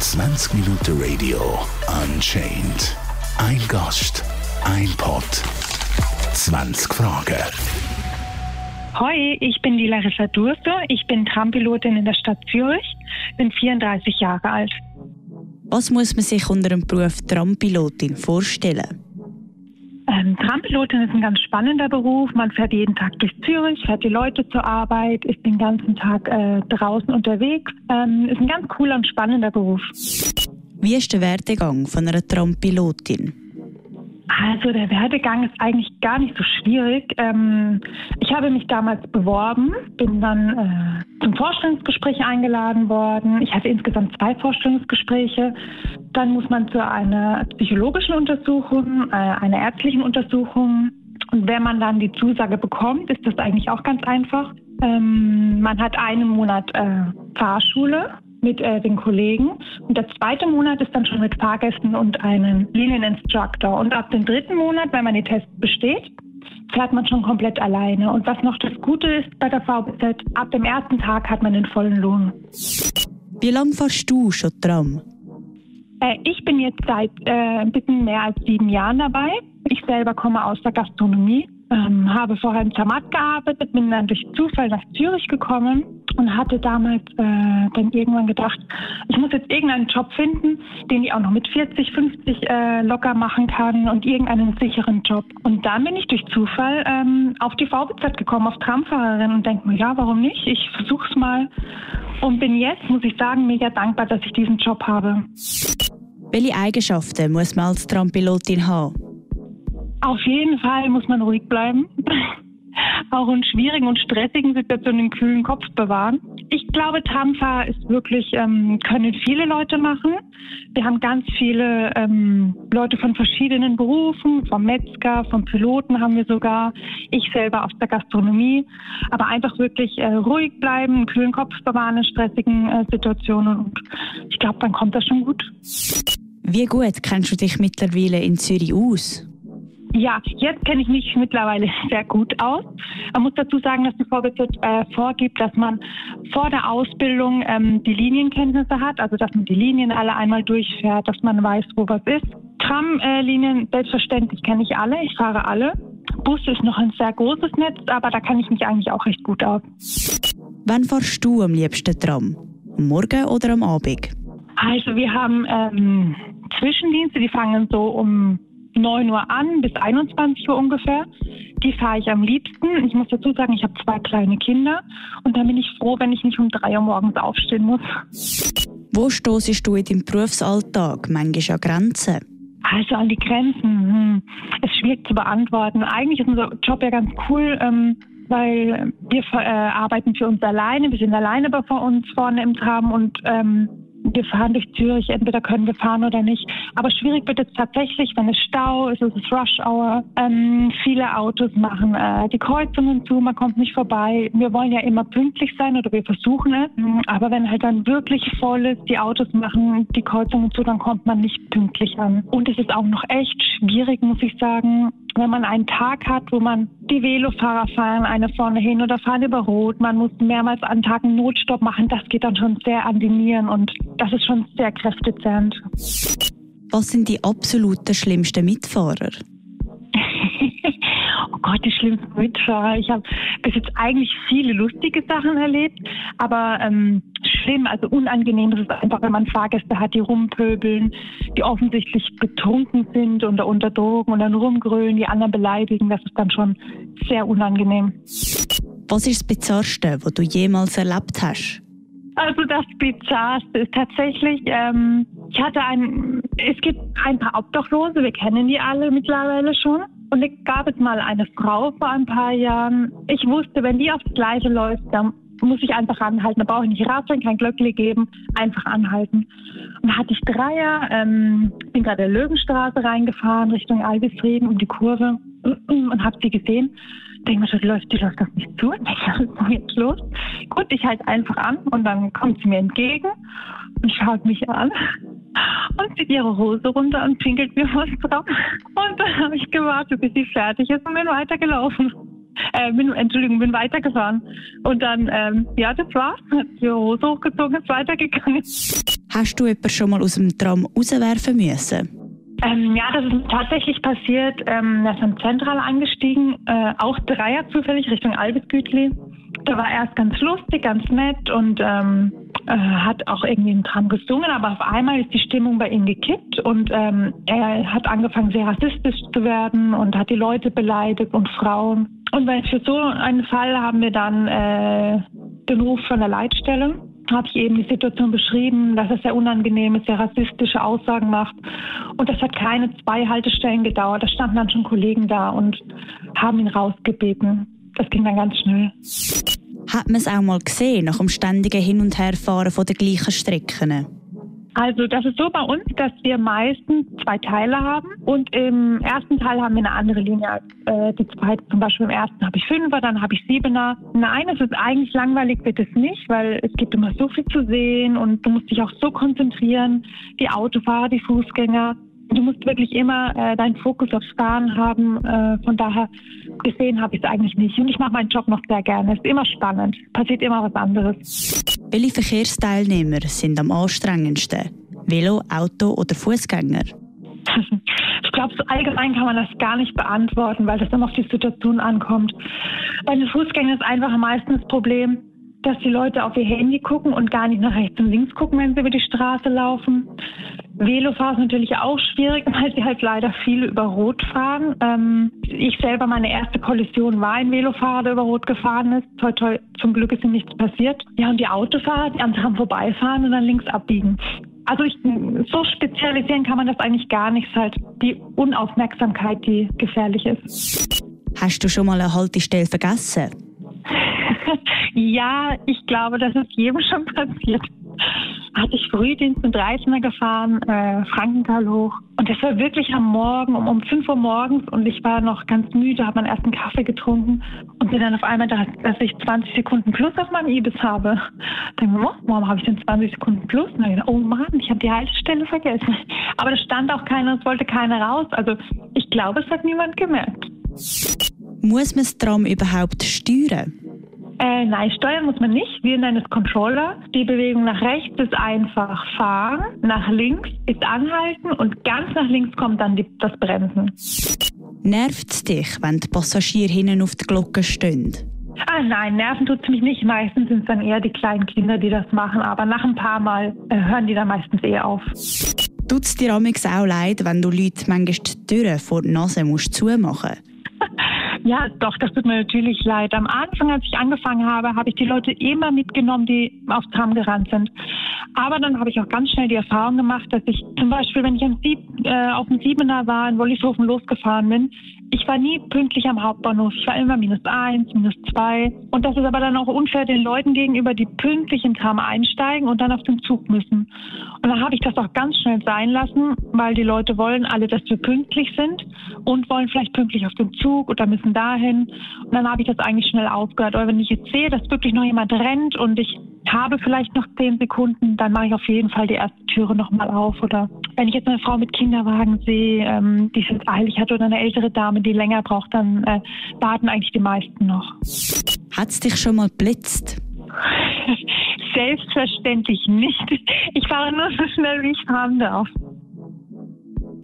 20 Minuten Radio Unchained. Ein Gast, ein Pod, 20 Fragen. Hoi, ich bin die Larissa Durste. Ich bin Trampilotin in der Stadt Zürich, bin 34 Jahre alt. Was muss man sich unter dem Beruf Trampilotin vorstellen? Ähm, Trampilotin ist ein ganz spannender Beruf. Man fährt jeden Tag durch Zürich, fährt die Leute zur Arbeit, ist den ganzen Tag äh, draußen unterwegs. Ähm, ist ein ganz cooler und spannender Beruf. Wie ist der Werdegang von einer Trampilotin? Also der Werdegang ist eigentlich gar nicht so schwierig. Ähm, ich habe mich damals beworben, bin dann äh, zum Vorstellungsgespräch eingeladen worden. Ich hatte insgesamt zwei Vorstellungsgespräche. Dann muss man zu einer psychologischen Untersuchung, äh, einer ärztlichen Untersuchung. Und wenn man dann die Zusage bekommt, ist das eigentlich auch ganz einfach. Ähm, man hat einen Monat äh, Fahrschule mit äh, den Kollegen. Und der zweite Monat ist dann schon mit Fahrgästen und einem Linieninstructor. Und ab dem dritten Monat, wenn man die Tests besteht, fährt man schon komplett alleine. Und was noch das Gute ist bei der VBZ, ab dem ersten Tag hat man den vollen Lohn. Wie lange fährst du schon Tram? Äh, ich bin jetzt seit äh, ein bisschen mehr als sieben Jahren dabei. Ich selber komme aus der Gastronomie ähm, habe vorher in Zermatt gearbeitet, bin dann durch Zufall nach Zürich gekommen und hatte damals äh, dann irgendwann gedacht, ich muss jetzt irgendeinen Job finden, den ich auch noch mit 40, 50 äh, locker machen kann und irgendeinen sicheren Job. Und dann bin ich durch Zufall ähm, auf die VBZ gekommen, auf Tramfahrerin und denke mir, ja, warum nicht? Ich versuche es mal und bin jetzt, muss ich sagen, mega dankbar, dass ich diesen Job habe. Welche Eigenschaften muss man als Trampilotin haben? Auf jeden Fall muss man ruhig bleiben. Auch in schwierigen und stressigen Situationen den kühlen Kopf bewahren. Ich glaube, Tramfahr ist wirklich, ähm, können viele Leute machen. Wir haben ganz viele ähm, Leute von verschiedenen Berufen, vom Metzger, vom Piloten haben wir sogar. Ich selber aus der Gastronomie. Aber einfach wirklich äh, ruhig bleiben, einen kühlen Kopf bewahren in stressigen äh, Situationen. Und ich glaube, dann kommt das schon gut. Wie gut kennst du dich mittlerweile in Zürich aus? Ja, jetzt kenne ich mich mittlerweile sehr gut aus. Man muss dazu sagen, dass die VBZ äh, vorgibt, dass man vor der Ausbildung ähm, die Linienkenntnisse hat, also dass man die Linien alle einmal durchfährt, dass man weiß, wo was ist. Tramlinien, äh, selbstverständlich kenne ich alle, ich fahre alle. Bus ist noch ein sehr großes Netz, aber da kann ich mich eigentlich auch recht gut aus. Wann fahrst du am liebsten Tram? Am Morgen oder am Abend? Also wir haben ähm, Zwischendienste, die fangen so um 9 Uhr an bis 21 Uhr ungefähr. Die fahre ich am liebsten. Ich muss dazu sagen, ich habe zwei kleine Kinder und dann bin ich froh, wenn ich nicht um 3 Uhr morgens aufstehen muss. Wo stoßest du in deinem Berufsalltag manchmal an Grenzen? Also an die Grenzen. Hm. Es ist schwierig zu beantworten. Eigentlich ist unser Job ja ganz cool. Ähm, weil wir äh, arbeiten für uns alleine, wir sind alleine bei uns vorne im Tram und ähm, wir fahren durch Zürich, entweder können wir fahren oder nicht. Aber schwierig wird es tatsächlich, wenn es Stau ist, es ist Rush Hour. Ähm, viele Autos machen äh, die Kreuzungen zu, man kommt nicht vorbei. Wir wollen ja immer pünktlich sein oder wir versuchen es. Aber wenn halt dann wirklich voll ist, die Autos machen die Kreuzungen zu, dann kommt man nicht pünktlich an. Und es ist auch noch echt schwierig, muss ich sagen, wenn man einen Tag hat, wo man die Velofahrer fahren eine vorne hin oder fahren über Rot, man muss mehrmals an Tagen Notstopp machen, das geht dann schon sehr an die Nieren und das ist schon sehr kräftezehrend. Was sind die absoluten schlimmsten Mitfahrer? oh Gott, die schlimmsten Mitfahrer. Ich habe bis jetzt eigentlich viele lustige Sachen erlebt, aber ähm, schlimm, also unangenehm ist es einfach, wenn man Fahrgäste hat, die rumpöbeln, die offensichtlich betrunken sind oder unter Drogen und dann rumgrölen, die anderen beleidigen. Das ist dann schon sehr unangenehm. Was ist das Bizarrste, was du jemals erlebt hast? Also das Bizarrste ist tatsächlich, ähm, ich hatte ein, es gibt ein paar Obdachlose, wir kennen die alle mittlerweile schon. Und es gab es mal eine Frau vor ein paar Jahren. Ich wusste, wenn die aufs Gleiche läuft, dann muss ich einfach anhalten. Da brauche ich nicht radeln, kein Glöckle geben, einfach anhalten. Und da hatte ich Dreier, ähm, bin gerade der Löwenstraße reingefahren, Richtung Albisrieden um die Kurve und habe sie gesehen. Denke mir schon, läuft, die läuft doch nicht zu. Was ist jetzt los? Gut, ich halte einfach an und dann kommt sie mir entgegen und schaut mich an und zieht ihre Hose runter und pinkelt mir was drauf. Und dann habe ich gewartet, bis sie fertig ist und bin weitergelaufen. Äh, bin, Entschuldigung, bin weitergefahren. Und dann, ähm, ja, das war's. Die Hose hochgezogen, ist weitergegangen. Hast du jemanden schon mal aus dem Tram rauswerfen müssen? Ähm, ja, das ist tatsächlich passiert. Ähm, er ist dann zentral eingestiegen, äh, auch Dreier zufällig Richtung Albisgütli. Da war erst ganz lustig, ganz nett und ähm, äh, hat auch irgendwie einen Tram gesungen, aber auf einmal ist die Stimmung bei ihm gekippt und ähm, er hat angefangen sehr rassistisch zu werden und hat die Leute beleidigt und Frauen. Und für so einen Fall haben wir dann äh, den Ruf von der Leitstelle habe ich eben die Situation beschrieben, dass es sehr unangenehm ist, sehr rassistische Aussagen macht. Und das hat keine zwei Haltestellen gedauert. Da standen dann schon Kollegen da und haben ihn rausgebeten. Das ging dann ganz schnell. Hat man es auch mal gesehen, nach dem ständigen Hin- und Herfahren von den gleichen Strecken? Also das ist so bei uns, dass wir meistens zwei Teile haben und im ersten Teil haben wir eine andere Linie als äh, die zweite. Zum Beispiel im ersten habe ich Fünfer, dann habe ich Siebener. Nein, es ist eigentlich langweilig, wird es nicht, weil es gibt immer so viel zu sehen und du musst dich auch so konzentrieren, die Autofahrer, die Fußgänger. Du musst wirklich immer äh, deinen Fokus aufs Fahren haben. Äh, von daher gesehen habe ich es eigentlich nicht. Und ich mache meinen Job noch sehr gerne. Es ist immer spannend. Passiert immer was anderes. Welche Verkehrsteilnehmer sind am anstrengendsten? Velo, Auto oder Fußgänger? Ich glaube, so allgemein kann man das gar nicht beantworten, weil das dann auf die Situation ankommt. Bei den Fußgängern ist einfach meistens das Problem, dass die Leute auf ihr Handy gucken und gar nicht nach rechts und links gucken, wenn sie über die Straße laufen. Velofahrer ist natürlich auch schwierig, weil sie halt leider viele über Rot fahren. Ähm, ich selber, meine erste Kollision war ein Velofahrer, der über Rot gefahren ist. Toi, toi, zum Glück ist ihm nichts passiert. Ja, und die Autofahrer, die einfach vorbeifahren und dann links abbiegen. Also ich, so spezialisieren kann man das eigentlich gar nicht. Es ist halt die Unaufmerksamkeit, die gefährlich ist. Hast du schon mal eine Haltestelle vergessen? ja, ich glaube, das ist jedem schon passiert hatte ich Frühdienst mit 13er gefahren, äh, Frankenthal hoch. Und das war wirklich am Morgen, um, um 5 Uhr morgens. Und ich war noch ganz müde, habe meinen ersten Kaffee getrunken und bin dann auf einmal da, dass ich 20 Sekunden plus auf meinem Ibis habe. Denke ich, oh, warum habe ich denn 20 Sekunden plus? Und dann gedacht, oh Mann, ich habe die Haltestelle vergessen. Aber da stand auch keiner, es wollte keiner raus. Also ich glaube, es hat niemand gemerkt. Muss man das Tram überhaupt steuern? Äh, nein, steuern muss man nicht. Wir nennen es Controller. Die Bewegung nach rechts ist einfach fahren, nach links ist anhalten und ganz nach links kommt dann die, das Bremsen. Nervt es dich, wenn die Passagiere hinten auf die Glocke stehen? Ah, nein, nerven tut es mich nicht. Meistens sind es dann eher die kleinen Kinder, die das machen. Aber nach ein paar Mal äh, hören die dann meistens eher auf. Tut es dir auch leid, wenn du Leute manchmal die Türen vor der Nase musst zumachen musst? Ja, doch, das tut mir natürlich leid. Am Anfang, als ich angefangen habe, habe ich die Leute immer mitgenommen, die aufs Tram gerannt sind. Aber dann habe ich auch ganz schnell die Erfahrung gemacht, dass ich zum Beispiel, wenn ich Sieb, äh, auf dem Siebener war, in Wollishofen losgefahren bin, ich war nie pünktlich am Hauptbahnhof. Ich war immer minus eins, minus zwei. Und das ist aber dann auch unfair den Leuten gegenüber, die pünktlich im Tram einsteigen und dann auf den Zug müssen. Und dann habe ich das auch ganz schnell sein lassen, weil die Leute wollen alle, dass wir pünktlich sind und wollen vielleicht pünktlich auf den Zug oder müssen dahin. Und dann habe ich das eigentlich schnell aufgehört. Aber wenn ich jetzt sehe, dass wirklich noch jemand rennt und ich habe vielleicht noch zehn Sekunden, dann mache ich auf jeden Fall die erste Türe nochmal auf. Oder wenn ich jetzt eine Frau mit Kinderwagen sehe, ähm, die es eilig hat oder eine ältere Dame, die länger braucht, dann äh, warten eigentlich die meisten noch. Hat es dich schon mal blitzt? Selbstverständlich nicht. Ich fahre nur so schnell, wie ich fahren darf.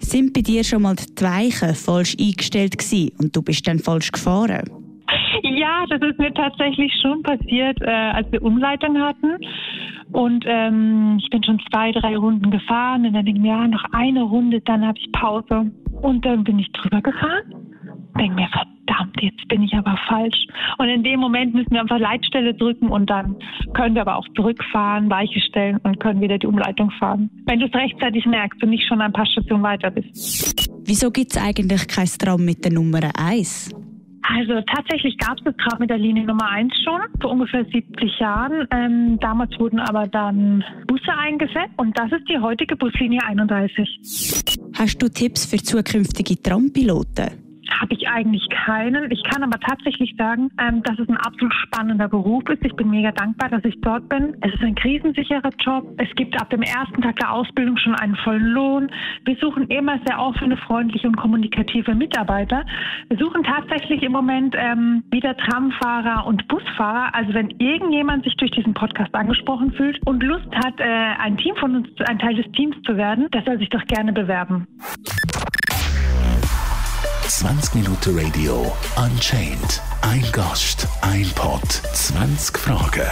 Sind bei dir schon mal die Weichen falsch eingestellt gewesen und du bist dann falsch gefahren? Ja, das ist mir tatsächlich schon passiert, äh, als wir Umleitung hatten. Und ähm, ich bin schon zwei, drei Runden gefahren und dann denke ich mir, ja, noch eine Runde, dann habe ich Pause. Und dann bin ich drüber gefahren. Denke mir, verdammt, jetzt bin ich aber falsch. Und in dem Moment müssen wir einfach Leitstelle drücken und dann können wir aber auch zurückfahren, Weiche stellen und können wieder die Umleitung fahren. Wenn du es rechtzeitig merkst und nicht schon ein paar Stationen weiter bist. Wieso gibt es eigentlich kein Traum mit der Nummer 1? Also tatsächlich gab es das gerade mit der Linie Nummer 1 schon, vor ungefähr 70 Jahren. Ähm, damals wurden aber dann Busse eingesetzt und das ist die heutige Buslinie 31. Hast du Tipps für zukünftige Trampiloten? Habe ich eigentlich keinen. Ich kann aber tatsächlich sagen, ähm, dass es ein absolut spannender Beruf ist. Ich bin mega dankbar, dass ich dort bin. Es ist ein krisensicherer Job. Es gibt ab dem ersten Tag der Ausbildung schon einen vollen Lohn. Wir suchen immer sehr offene, freundliche und kommunikative Mitarbeiter. Wir suchen tatsächlich im Moment ähm, wieder Tramfahrer und Busfahrer. Also wenn irgendjemand sich durch diesen Podcast angesprochen fühlt und Lust hat, äh, ein Team von uns, ein Teil des Teams zu werden, der soll sich doch gerne bewerben. 20 Minuten Radio Unchained. Ein Gast, ein Pod, 20 Fragen.